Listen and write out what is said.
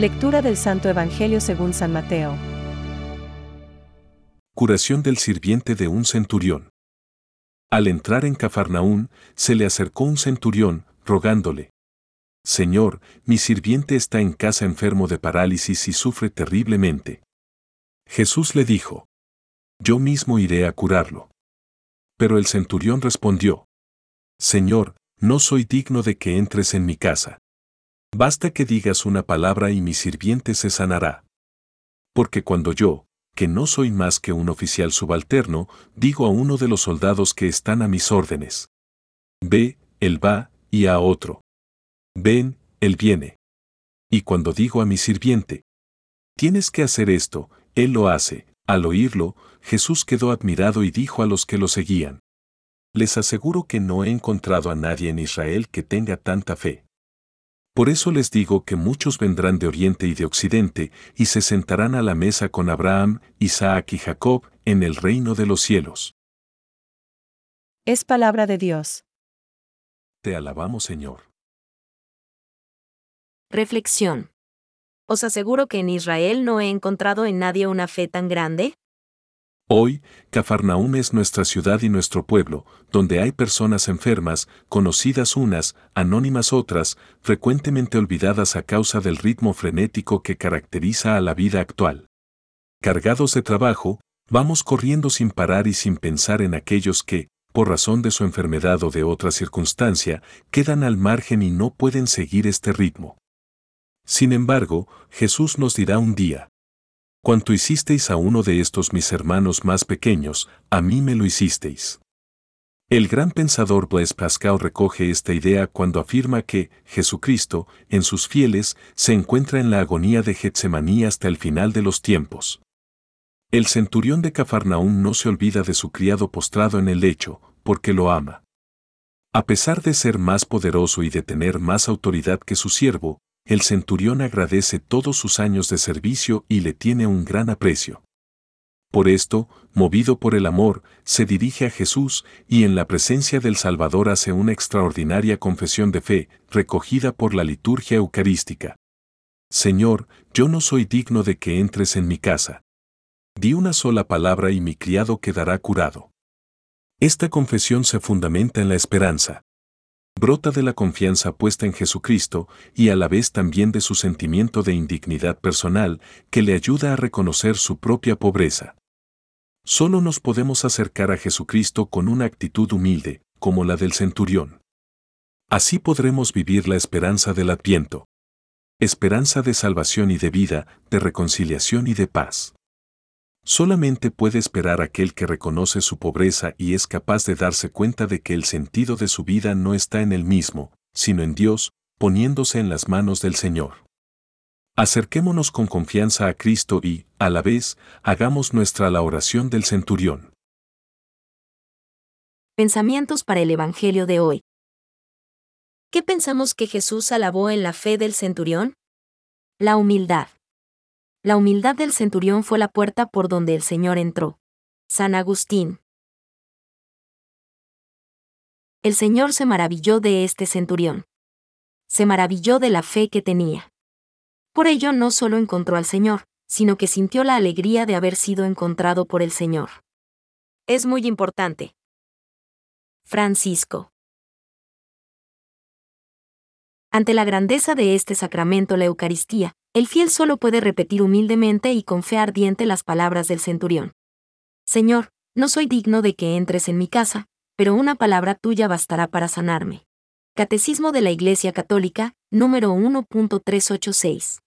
Lectura del Santo Evangelio según San Mateo. Curación del sirviente de un centurión. Al entrar en Cafarnaún, se le acercó un centurión, rogándole, Señor, mi sirviente está en casa enfermo de parálisis y sufre terriblemente. Jesús le dijo, Yo mismo iré a curarlo. Pero el centurión respondió, Señor, no soy digno de que entres en mi casa. Basta que digas una palabra y mi sirviente se sanará. Porque cuando yo, que no soy más que un oficial subalterno, digo a uno de los soldados que están a mis órdenes. Ve, él va, y a otro. Ven, él viene. Y cuando digo a mi sirviente, tienes que hacer esto, él lo hace. Al oírlo, Jesús quedó admirado y dijo a los que lo seguían, Les aseguro que no he encontrado a nadie en Israel que tenga tanta fe. Por eso les digo que muchos vendrán de oriente y de occidente, y se sentarán a la mesa con Abraham, Isaac y Jacob, en el reino de los cielos. Es palabra de Dios. Te alabamos, Señor. Reflexión. Os aseguro que en Israel no he encontrado en nadie una fe tan grande. Hoy, Cafarnaúm es nuestra ciudad y nuestro pueblo, donde hay personas enfermas, conocidas unas, anónimas otras, frecuentemente olvidadas a causa del ritmo frenético que caracteriza a la vida actual. Cargados de trabajo, vamos corriendo sin parar y sin pensar en aquellos que, por razón de su enfermedad o de otra circunstancia, quedan al margen y no pueden seguir este ritmo. Sin embargo, Jesús nos dirá un día, Cuanto hicisteis a uno de estos mis hermanos más pequeños, a mí me lo hicisteis. El gran pensador Blaise Pascal recoge esta idea cuando afirma que Jesucristo, en sus fieles, se encuentra en la agonía de Getsemaní hasta el final de los tiempos. El centurión de Cafarnaún no se olvida de su criado postrado en el lecho, porque lo ama. A pesar de ser más poderoso y de tener más autoridad que su siervo, el centurión agradece todos sus años de servicio y le tiene un gran aprecio. Por esto, movido por el amor, se dirige a Jesús y en la presencia del Salvador hace una extraordinaria confesión de fe, recogida por la liturgia eucarística. Señor, yo no soy digno de que entres en mi casa. Di una sola palabra y mi criado quedará curado. Esta confesión se fundamenta en la esperanza brota de la confianza puesta en Jesucristo y a la vez también de su sentimiento de indignidad personal que le ayuda a reconocer su propia pobreza. Solo nos podemos acercar a Jesucristo con una actitud humilde, como la del centurión. Así podremos vivir la esperanza del adviento. Esperanza de salvación y de vida, de reconciliación y de paz. Solamente puede esperar aquel que reconoce su pobreza y es capaz de darse cuenta de que el sentido de su vida no está en él mismo, sino en Dios, poniéndose en las manos del Señor. Acerquémonos con confianza a Cristo y, a la vez, hagamos nuestra la oración del centurión. Pensamientos para el Evangelio de hoy. ¿Qué pensamos que Jesús alabó en la fe del centurión? La humildad. La humildad del centurión fue la puerta por donde el Señor entró. San Agustín. El Señor se maravilló de este centurión. Se maravilló de la fe que tenía. Por ello no solo encontró al Señor, sino que sintió la alegría de haber sido encontrado por el Señor. Es muy importante. Francisco. Ante la grandeza de este sacramento, la Eucaristía, el fiel solo puede repetir humildemente y con fe ardiente las palabras del centurión. Señor, no soy digno de que entres en mi casa, pero una palabra tuya bastará para sanarme. Catecismo de la Iglesia Católica, número 1.386.